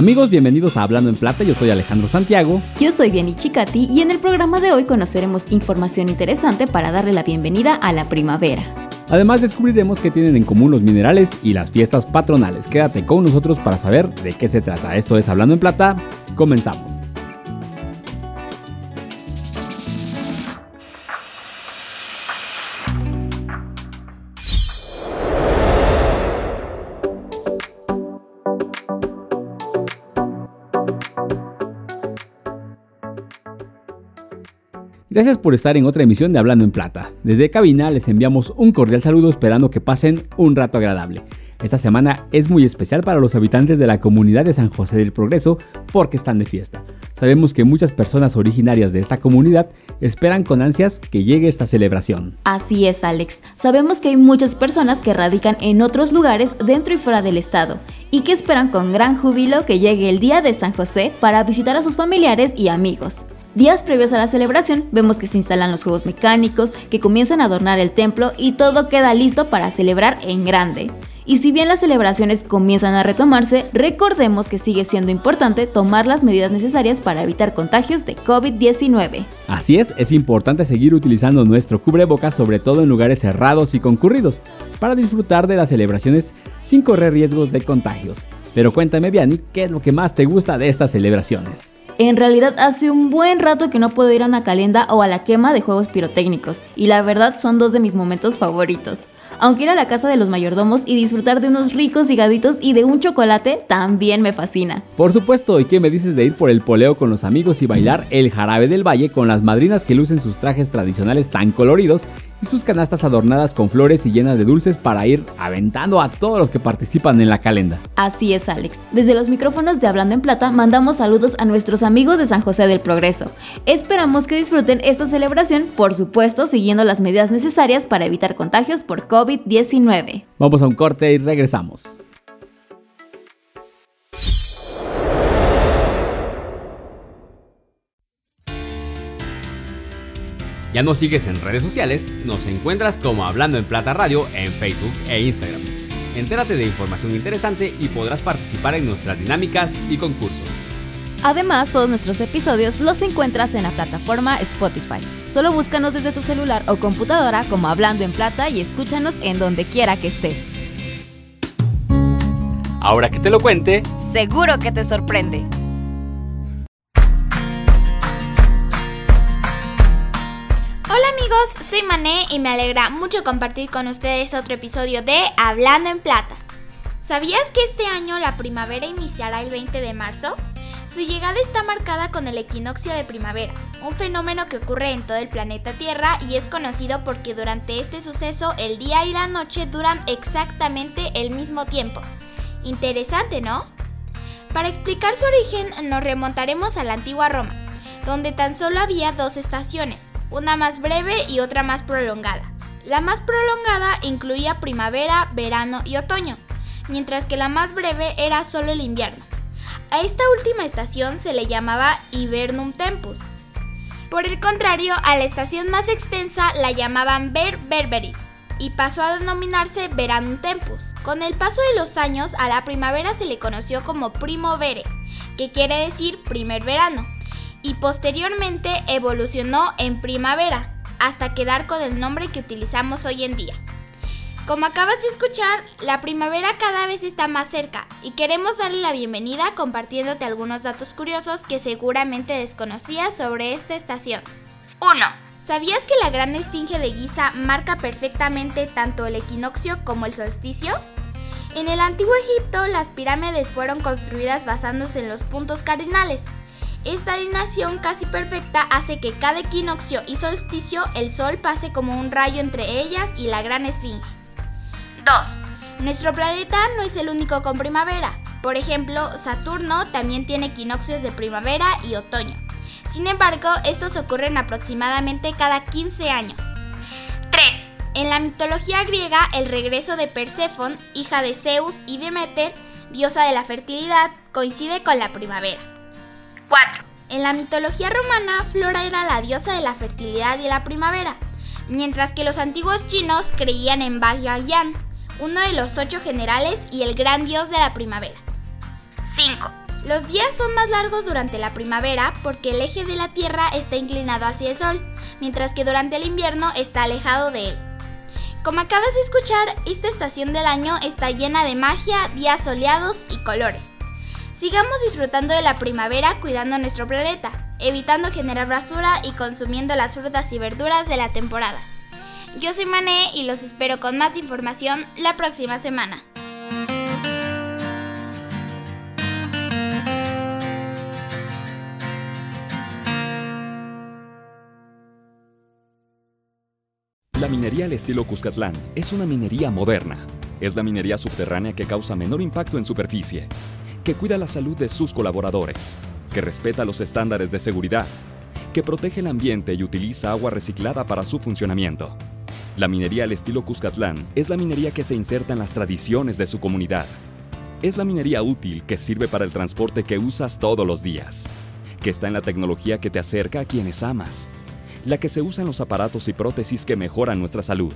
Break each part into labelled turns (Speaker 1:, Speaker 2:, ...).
Speaker 1: Amigos, bienvenidos a Hablando en Plata, yo soy Alejandro Santiago.
Speaker 2: Yo soy Vieni Chicati y en el programa de hoy conoceremos información interesante para darle la bienvenida a la primavera.
Speaker 1: Además descubriremos qué tienen en común los minerales y las fiestas patronales. Quédate con nosotros para saber de qué se trata. Esto es Hablando en Plata, comenzamos. Gracias por estar en otra emisión de Hablando en Plata. Desde cabina les enviamos un cordial saludo esperando que pasen un rato agradable. Esta semana es muy especial para los habitantes de la comunidad de San José del Progreso porque están de fiesta. Sabemos que muchas personas originarias de esta comunidad esperan con ansias que llegue esta celebración.
Speaker 2: Así es, Alex. Sabemos que hay muchas personas que radican en otros lugares dentro y fuera del estado y que esperan con gran júbilo que llegue el día de San José para visitar a sus familiares y amigos. Días previos a la celebración vemos que se instalan los juegos mecánicos, que comienzan a adornar el templo y todo queda listo para celebrar en grande. Y si bien las celebraciones comienzan a retomarse, recordemos que sigue siendo importante tomar las medidas necesarias para evitar contagios de COVID-19.
Speaker 1: Así es, es importante seguir utilizando nuestro cubrebocas sobre todo en lugares cerrados y concurridos, para disfrutar de las celebraciones sin correr riesgos de contagios. Pero cuéntame, Vianney, ¿qué es lo que más te gusta de estas celebraciones?
Speaker 2: En realidad hace un buen rato que no puedo ir a una calenda o a la quema de juegos pirotécnicos, y la verdad son dos de mis momentos favoritos. Aunque ir a la casa de los mayordomos y disfrutar de unos ricos higaditos y de un chocolate también me fascina.
Speaker 1: Por supuesto, ¿y qué me dices de ir por el poleo con los amigos y bailar el jarabe del valle con las madrinas que lucen sus trajes tradicionales tan coloridos y sus canastas adornadas con flores y llenas de dulces para ir aventando a todos los que participan en la calenda.
Speaker 2: Así es, Alex. Desde los micrófonos de Hablando en Plata mandamos saludos a nuestros amigos de San José del Progreso. Esperamos que disfruten esta celebración, por supuesto, siguiendo las medidas necesarias para evitar contagios por COVID-19.
Speaker 1: Vamos a un corte y regresamos. ¿Ya nos sigues en redes sociales? Nos encuentras como Hablando en Plata Radio en Facebook e Instagram. Entérate de información interesante y podrás participar en nuestras dinámicas y concursos.
Speaker 2: Además, todos nuestros episodios los encuentras en la plataforma Spotify. Solo búscanos desde tu celular o computadora como Hablando en Plata y escúchanos en donde quiera que estés.
Speaker 1: Ahora que te lo cuente,
Speaker 2: seguro que te sorprende.
Speaker 3: Amigos, soy Mané y me alegra mucho compartir con ustedes otro episodio de Hablando en Plata. ¿Sabías que este año la primavera iniciará el 20 de marzo? Su llegada está marcada con el equinoccio de primavera, un fenómeno que ocurre en todo el planeta Tierra y es conocido porque durante este suceso el día y la noche duran exactamente el mismo tiempo. Interesante, ¿no? Para explicar su origen nos remontaremos a la antigua Roma, donde tan solo había dos estaciones, una más breve y otra más prolongada. La más prolongada incluía primavera, verano y otoño, mientras que la más breve era solo el invierno. A esta última estación se le llamaba Hibernum Tempus. Por el contrario, a la estación más extensa la llamaban Ver Berberis y pasó a denominarse Veranum Tempus. Con el paso de los años, a la primavera se le conoció como Primovere, que quiere decir primer verano, y posteriormente evolucionó en primavera, hasta quedar con el nombre que utilizamos hoy en día. Como acabas de escuchar, la primavera cada vez está más cerca y queremos darle la bienvenida compartiéndote algunos datos curiosos que seguramente desconocías sobre esta estación. 1. ¿Sabías que la gran esfinge de Giza marca perfectamente tanto el equinoccio como el solsticio? En el antiguo Egipto, las pirámides fueron construidas basándose en los puntos cardinales, esta alineación casi perfecta hace que cada equinoccio y solsticio el Sol pase como un rayo entre ellas y la gran esfinge. 2. Nuestro planeta no es el único con primavera. Por ejemplo, Saturno también tiene equinoccios de primavera y otoño. Sin embargo, estos ocurren aproximadamente cada 15 años. 3. En la mitología griega, el regreso de Perséfone, hija de Zeus y Demeter, diosa de la fertilidad, coincide con la primavera. 4. En la mitología romana, Flora era la diosa de la fertilidad y la primavera, mientras que los antiguos chinos creían en Baiyan, uno de los ocho generales y el gran dios de la primavera. 5. Los días son más largos durante la primavera porque el eje de la Tierra está inclinado hacia el Sol, mientras que durante el invierno está alejado de él. Como acabas de escuchar, esta estación del año está llena de magia, días soleados y colores. Sigamos disfrutando de la primavera cuidando nuestro planeta, evitando generar basura y consumiendo las frutas y verduras de la temporada. Yo soy Mané y los espero con más información la próxima semana.
Speaker 4: La minería al estilo Cuscatlán es una minería moderna. Es la minería subterránea que causa menor impacto en superficie, que cuida la salud de sus colaboradores, que respeta los estándares de seguridad, que protege el ambiente y utiliza agua reciclada para su funcionamiento. La minería al estilo Cuscatlán es la minería que se inserta en las tradiciones de su comunidad. Es la minería útil que sirve para el transporte que usas todos los días, que está en la tecnología que te acerca a quienes amas la que se usa en los aparatos y prótesis que mejoran nuestra salud,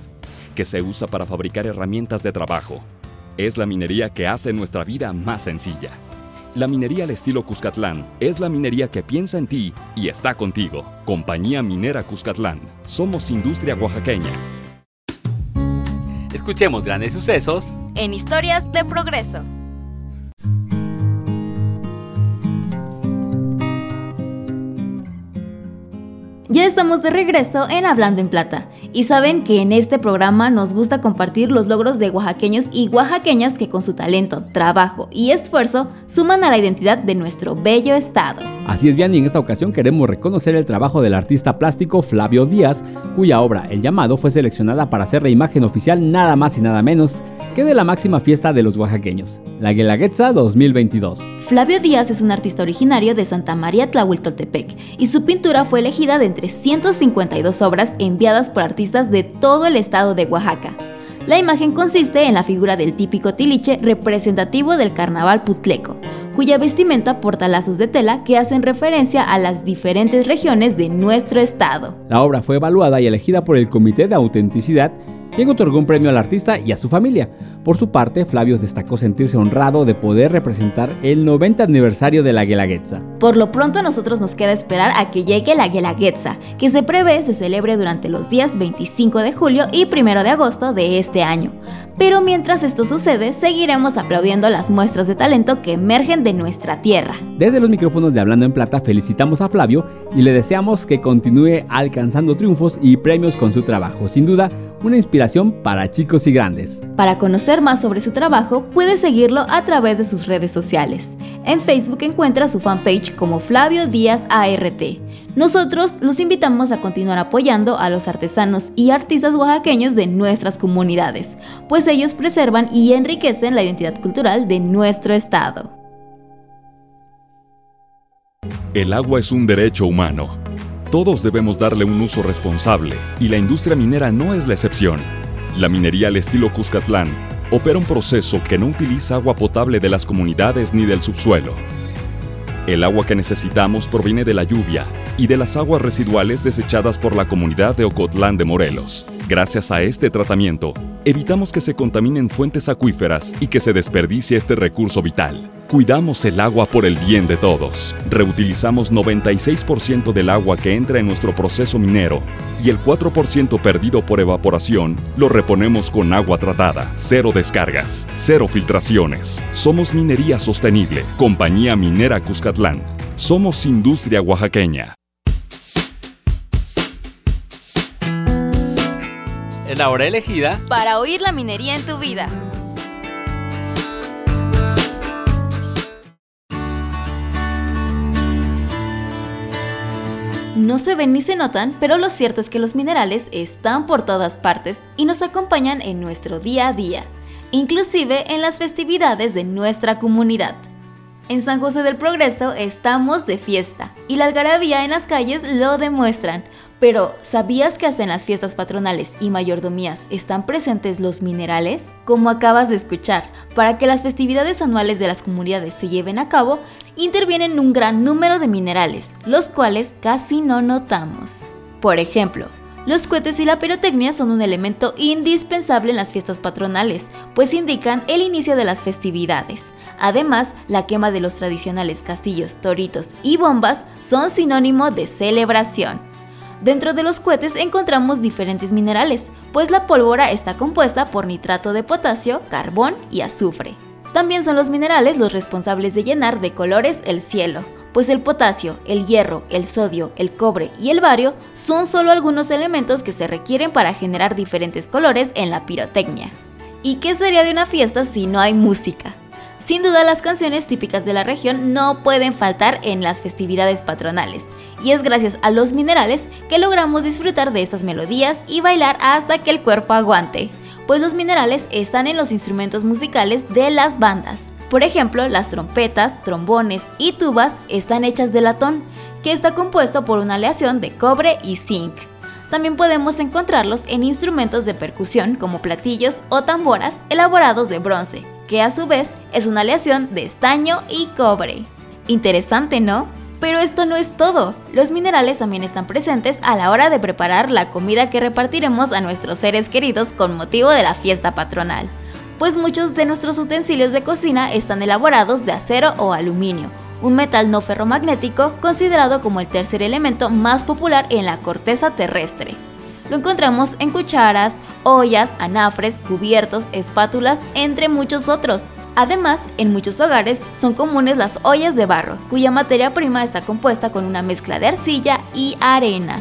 Speaker 4: que se usa para fabricar herramientas de trabajo. Es la minería que hace nuestra vida más sencilla. La minería al estilo Cuscatlán es la minería que piensa en ti y está contigo. Compañía Minera Cuscatlán. Somos industria oaxaqueña.
Speaker 1: Escuchemos grandes sucesos
Speaker 2: en historias de progreso. Ya estamos de regreso en Hablando en Plata. Y saben que en este programa nos gusta compartir los logros de oaxaqueños y oaxaqueñas que con su talento, trabajo y esfuerzo suman a la identidad de nuestro bello estado.
Speaker 1: Así es, bien, y en esta ocasión queremos reconocer el trabajo del artista plástico Flavio Díaz, cuya obra El llamado fue seleccionada para ser la imagen oficial nada más y nada menos que de la máxima fiesta de los oaxaqueños, la Guelaguetza 2022.
Speaker 2: Flavio Díaz es un artista originario de Santa María Tlahuiltoltepec y su pintura fue elegida de entre 152 obras enviadas por artistas de todo el estado de Oaxaca. La imagen consiste en la figura del típico tiliche representativo del carnaval putleco, cuya vestimenta porta lazos de tela que hacen referencia a las diferentes regiones de nuestro estado.
Speaker 1: La obra fue evaluada y elegida por el Comité de Autenticidad quien otorgó un premio al artista y a su familia. Por su parte, Flavio destacó sentirse honrado de poder representar el 90 aniversario de la Guelaguetza.
Speaker 2: Por lo pronto a nosotros nos queda esperar a que llegue la Guelaguetza, que se prevé se celebre durante los días 25 de julio y 1 de agosto de este año. Pero mientras esto sucede, seguiremos aplaudiendo las muestras de talento que emergen de nuestra tierra.
Speaker 1: Desde los micrófonos de Hablando en Plata felicitamos a Flavio y le deseamos que continúe alcanzando triunfos y premios con su trabajo. Sin duda, una inspiración para chicos y grandes.
Speaker 2: Para conocer más sobre su trabajo, puedes seguirlo a través de sus redes sociales. En Facebook encuentra su fanpage como Flavio Díaz ART. Nosotros los invitamos a continuar apoyando a los artesanos y artistas oaxaqueños de nuestras comunidades, pues ellos preservan y enriquecen la identidad cultural de nuestro estado.
Speaker 4: El agua es un derecho humano todos debemos darle un uso responsable y la industria minera no es la excepción. La minería al estilo Cuscatlán opera un proceso que no utiliza agua potable de las comunidades ni del subsuelo. El agua que necesitamos proviene de la lluvia y de las aguas residuales desechadas por la comunidad de Ocotlán de Morelos. Gracias a este tratamiento, evitamos que se contaminen fuentes acuíferas y que se desperdicie este recurso vital. Cuidamos el agua por el bien de todos. Reutilizamos 96% del agua que entra en nuestro proceso minero y el 4% perdido por evaporación lo reponemos con agua tratada. Cero descargas, cero filtraciones. Somos minería sostenible. Compañía Minera Cuscatlán. Somos industria oaxaqueña.
Speaker 1: Es la hora elegida
Speaker 2: para oír la minería en tu vida. No se ven ni se notan, pero lo cierto es que los minerales están por todas partes y nos acompañan en nuestro día a día, inclusive en las festividades de nuestra comunidad. En San José del Progreso estamos de fiesta y la algarabía en las calles lo demuestran. Pero, ¿sabías que hasta en las fiestas patronales y mayordomías están presentes los minerales? Como acabas de escuchar, para que las festividades anuales de las comunidades se lleven a cabo, intervienen un gran número de minerales, los cuales casi no notamos. Por ejemplo, Los cohetes y la pirotecnia son un elemento indispensable en las fiestas patronales, pues indican el inicio de las festividades. Además, la quema de los tradicionales castillos, toritos y bombas son sinónimo de celebración. Dentro de los cohetes encontramos diferentes minerales, pues la pólvora está compuesta por nitrato de potasio, carbón y azufre. También son los minerales los responsables de llenar de colores el cielo, pues el potasio, el hierro, el sodio, el cobre y el bario son solo algunos elementos que se requieren para generar diferentes colores en la pirotecnia. ¿Y qué sería de una fiesta si no hay música? Sin duda las canciones típicas de la región no pueden faltar en las festividades patronales, y es gracias a los minerales que logramos disfrutar de estas melodías y bailar hasta que el cuerpo aguante, pues los minerales están en los instrumentos musicales de las bandas. Por ejemplo, las trompetas, trombones y tubas están hechas de latón, que está compuesto por una aleación de cobre y zinc. También podemos encontrarlos en instrumentos de percusión como platillos o tamboras elaborados de bronce, que a su vez es una aleación de estaño y cobre. Interesante, ¿no? Pero esto no es todo. Los minerales también están presentes a la hora de preparar la comida que repartiremos a nuestros seres queridos con motivo de la fiesta patronal. Pues muchos de nuestros utensilios de cocina están elaborados de acero o aluminio, un metal no ferromagnético considerado como el tercer elemento más popular en la corteza terrestre. Lo encontramos en cucharas, ollas, anafres, cubiertos, espátulas, entre muchos otros. Además, en muchos hogares son comunes las ollas de barro, cuya materia prima está compuesta con una mezcla de arcilla y arena.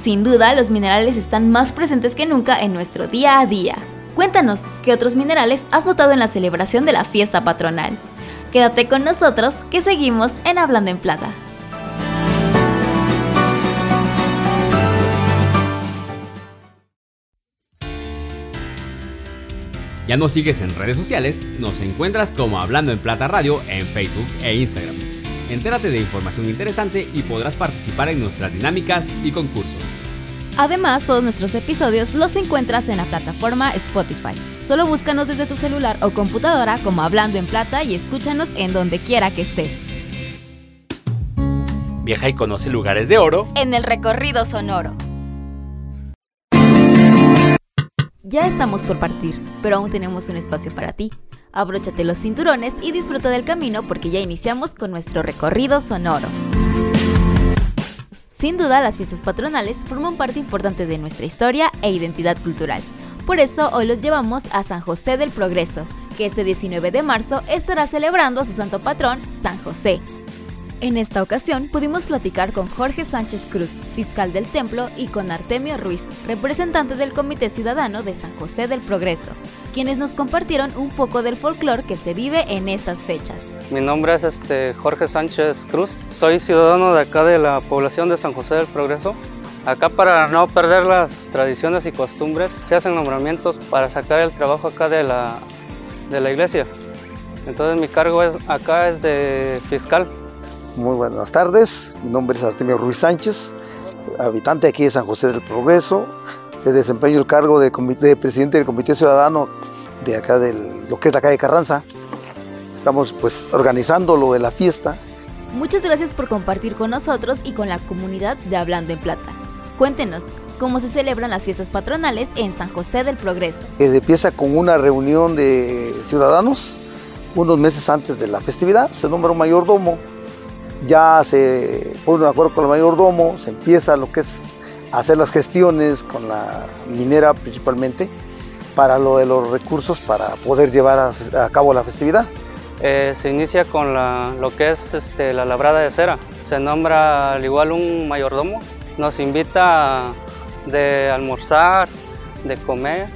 Speaker 2: Sin duda, los minerales están más presentes que nunca en nuestro día a día. Cuéntanos, ¿qué otros minerales has notado en la celebración de la fiesta patronal? Quédate con nosotros que seguimos en Hablando en Plata.
Speaker 1: Ya nos sigues en redes sociales, nos encuentras como Hablando en Plata Radio en Facebook e Instagram. Entérate de información interesante y podrás participar en nuestras dinámicas y concursos.
Speaker 2: Además, todos nuestros episodios los encuentras en la plataforma Spotify. Solo búscanos desde tu celular o computadora como Hablando en Plata y escúchanos en donde quiera que estés.
Speaker 1: Viaja y conoce lugares de oro
Speaker 2: en el recorrido sonoro. Ya estamos por partir, pero aún tenemos un espacio para ti. Abróchate los cinturones y disfruta del camino porque ya iniciamos con nuestro recorrido sonoro. Sin duda, las fiestas patronales forman parte importante de nuestra historia e identidad cultural. Por eso hoy los llevamos a San José del Progreso, que este 19 de marzo estará celebrando a su santo patrón, San José, en esta ocasión pudimos platicar con Jorge Sánchez Cruz, fiscal del templo, y con Artemio Ruiz, representante del Comité Ciudadano de San José del Progreso, quienes nos compartieron un poco del folclore que se vive en estas fechas.
Speaker 5: Mi nombre es este, Jorge Sánchez Cruz, soy ciudadano de acá de la población de San José del Progreso. Acá para no perder las tradiciones y costumbres se hacen nombramientos para sacar el trabajo acá de la, de la iglesia. Entonces mi cargo es, acá es de fiscal.
Speaker 6: Muy buenas tardes, mi nombre es Artemio Ruiz Sánchez, habitante aquí de San José del Progreso, desempeño el cargo de, presidente del Comité Ciudadano de acá de lo que es la calle Carranza. Estamos pues organizando lo de la fiesta.
Speaker 2: Muchas gracias por compartir con nosotros y con la comunidad de Hablando en Plata. Cuéntenos, ¿cómo se celebran las fiestas patronales en San José del Progreso?
Speaker 6: empieza con una reunión de ciudadanos unos meses antes de la festividad, se nombra un mayordomo ya se pone un acuerdo con el mayordomo, se empieza lo que es hacer las gestiones con la minera principalmente para lo de los recursos para poder llevar a, cabo la festividad.
Speaker 5: Eh, se inicia con lo que es este, la labrada de cera. Se nombra al igual un mayordomo, nos invita de almorzar, de comer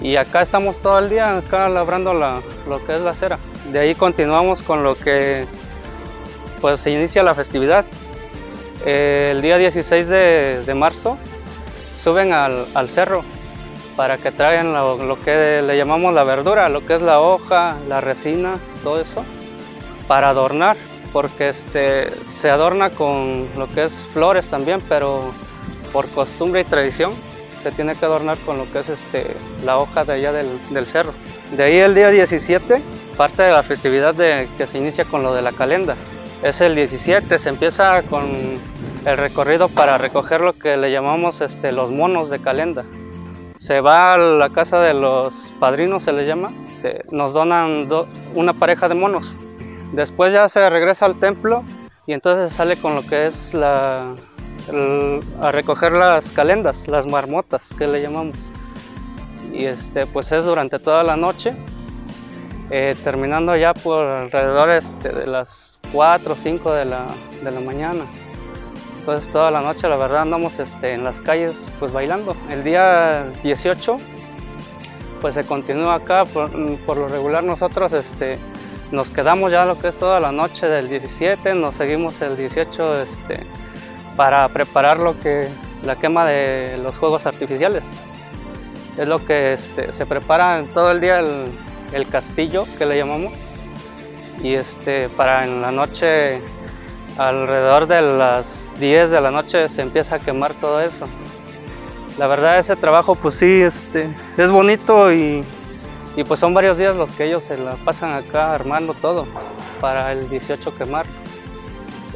Speaker 5: y acá estamos todo el día acá labrando lo que es la cera. De ahí continuamos con lo que pues se inicia la festividad. el día 16 de, marzo suben al, cerro para que traigan lo, que le llamamos la verdura, lo que es la hoja, la resina, todo eso, para adornar, porque este, se adorna con lo que es flores también, pero por costumbre y tradición se tiene que adornar con lo que es este, la hoja de allá del, cerro. De ahí el día 17, parte de la festividad que se inicia con lo de la calenda es el 17, se empieza con el recorrido para recoger lo que le llamamos este, los monos de calenda. Se va a la casa de los padrinos, se le llama, este, nos donan una pareja de monos. Después ya se regresa al templo y entonces sale con lo que es la, a recoger las calendas, las marmotas que le llamamos. Y este, pues es durante toda la noche, eh, terminando ya por alrededor este, de las 4 o 5 de la, de la mañana. Entonces toda la noche la verdad andamos este, en las calles pues bailando. El día 18 pues se continúa acá, por, lo regular nosotros este, nos quedamos ya lo que es toda la noche del 17, nos seguimos el 18 este, para preparar lo que, la quema de los juegos artificiales. Es lo que se prepara todo el día el castillo que le llamamos y este, para en la noche alrededor de las 10 de la noche se empieza a quemar todo eso. La verdad ese trabajo pues sí, este, es bonito y, pues son varios días los que ellos se la pasan acá armando todo para el 18 quemar.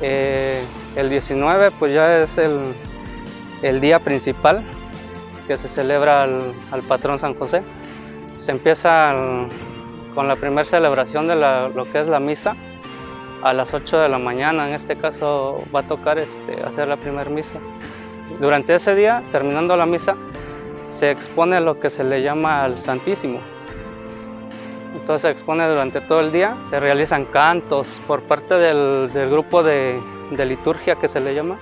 Speaker 5: Eh, el 19 pues ya es el, día principal que se celebra al, patrón San José. Se empieza con la primera celebración de lo que es la misa a las 8 de la mañana. En este caso va a tocar este, hacer la primera misa. Durante ese día, terminando la misa, se expone lo que se le llama al Santísimo. Entonces se expone durante todo el día, se realizan cantos por parte del, grupo de, liturgia que se le llama.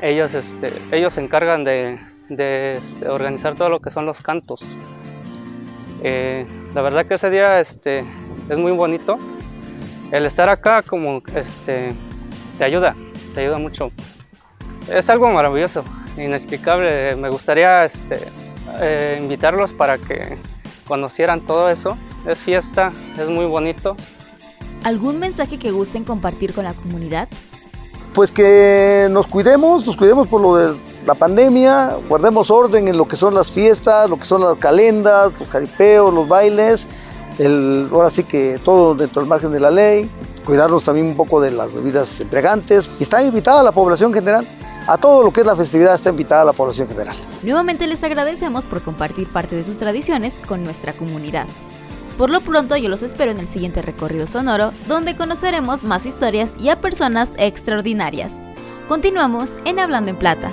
Speaker 5: Ellos, este, ellos se encargan de, este, organizar todo lo que son los cantos. Eh, la verdad que ese día este, es muy bonito el estar acá como este, te ayuda, te ayuda mucho. Es algo maravilloso, inexplicable. Me gustaría este, eh, invitarlos para que conocieran todo eso. Es fiesta, es muy bonito.
Speaker 2: ¿Algún mensaje que gusten compartir con la comunidad?
Speaker 6: Pues que nos cuidemos, nos cuidemos por lo de la pandemia, guardemos orden en lo que son las fiestas, lo que son las calendas, los jaripeos, los bailes ahora sí que todo dentro del margen de la ley, cuidarnos también un poco de las bebidas embriagantes está invitada la población general. A todo lo que es la festividad está invitada la población general.
Speaker 2: Nuevamente les agradecemos por compartir parte de sus tradiciones con nuestra comunidad. Por lo pronto yo los espero en el siguiente recorrido sonoro donde conoceremos más historias y a personas extraordinarias. Continuamos en Hablando en Plata.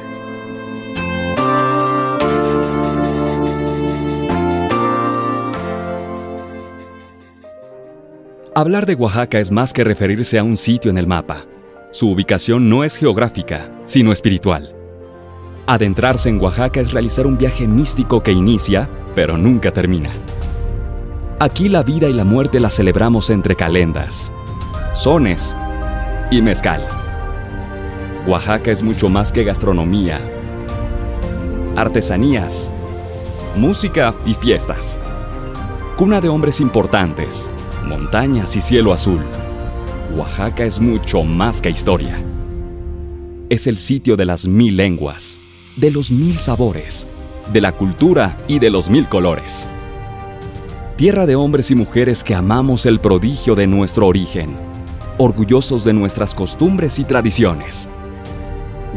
Speaker 4: Hablar de Oaxaca es más que referirse a un sitio en el mapa. Su ubicación no es geográfica, sino espiritual. Adentrarse en Oaxaca es realizar un viaje místico que inicia, pero nunca termina. Aquí la vida y la muerte la celebramos entre calendas, sones y mezcal. Oaxaca es mucho más que gastronomía, artesanías, música y fiestas. Cuna de hombres importantes, montañas y cielo azul. Oaxaca es mucho más que historia. Es el sitio de las mil lenguas, de los mil sabores, de la cultura y de los mil colores. Tierra de hombres y mujeres que amamos el prodigio de nuestro origen, orgullosos de nuestras costumbres y tradiciones.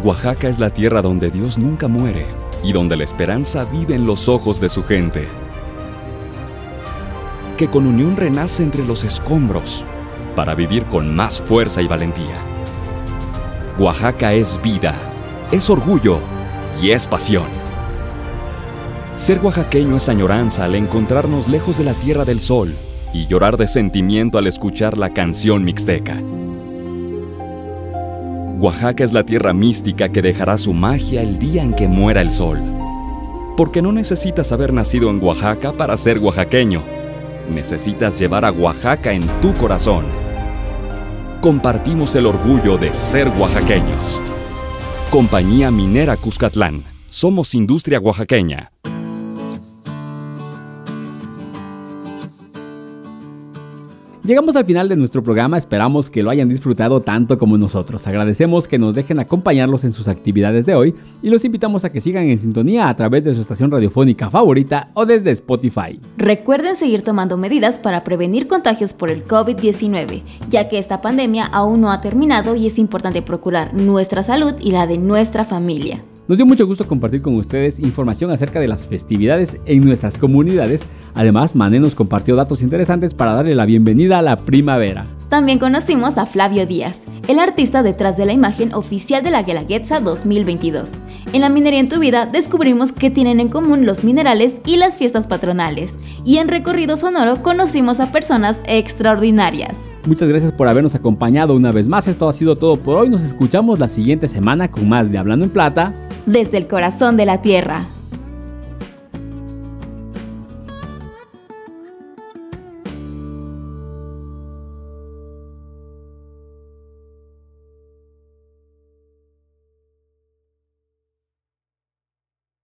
Speaker 4: Oaxaca es la tierra donde Dios nunca muere y donde la esperanza vive en los ojos de su gente que con unión renace entre los escombros para vivir con más fuerza y valentía. Oaxaca es vida, es orgullo y es pasión. Ser oaxaqueño es añoranza al encontrarnos lejos de la Tierra del Sol y llorar de sentimiento al escuchar la canción mixteca. Oaxaca es la tierra mística que dejará su magia el día en que muera el sol. Porque no necesitas haber nacido en Oaxaca para ser oaxaqueño necesitas llevar a Oaxaca en tu corazón. Compartimos el orgullo de ser oaxaqueños. Compañía Minera Cuscatlán. Somos industria oaxaqueña.
Speaker 1: Llegamos al final de nuestro programa, esperamos que lo hayan disfrutado tanto como nosotros. Agradecemos que nos dejen acompañarlos en sus actividades de hoy y los invitamos a que sigan en sintonía a través de su estación radiofónica favorita o desde Spotify.
Speaker 2: Recuerden seguir tomando medidas para prevenir contagios por el COVID-19, ya que esta pandemia aún no ha terminado y es importante procurar nuestra salud y la de nuestra familia.
Speaker 1: Nos dio mucho gusto compartir con ustedes información acerca de las festividades en nuestras comunidades. Además, Mané nos compartió datos interesantes para darle la bienvenida a la primavera.
Speaker 2: También conocimos a Flavio Díaz, el artista detrás de la imagen oficial de la Guelaguetza 2022. En la minería en tu vida descubrimos que tienen en común los minerales y las fiestas patronales. Y en Recorrido Sonoro conocimos a personas extraordinarias.
Speaker 1: Muchas gracias por habernos acompañado una vez más. Esto ha sido todo por hoy. Nos escuchamos la siguiente semana con más de Hablando en Plata
Speaker 2: desde el corazón de la Tierra.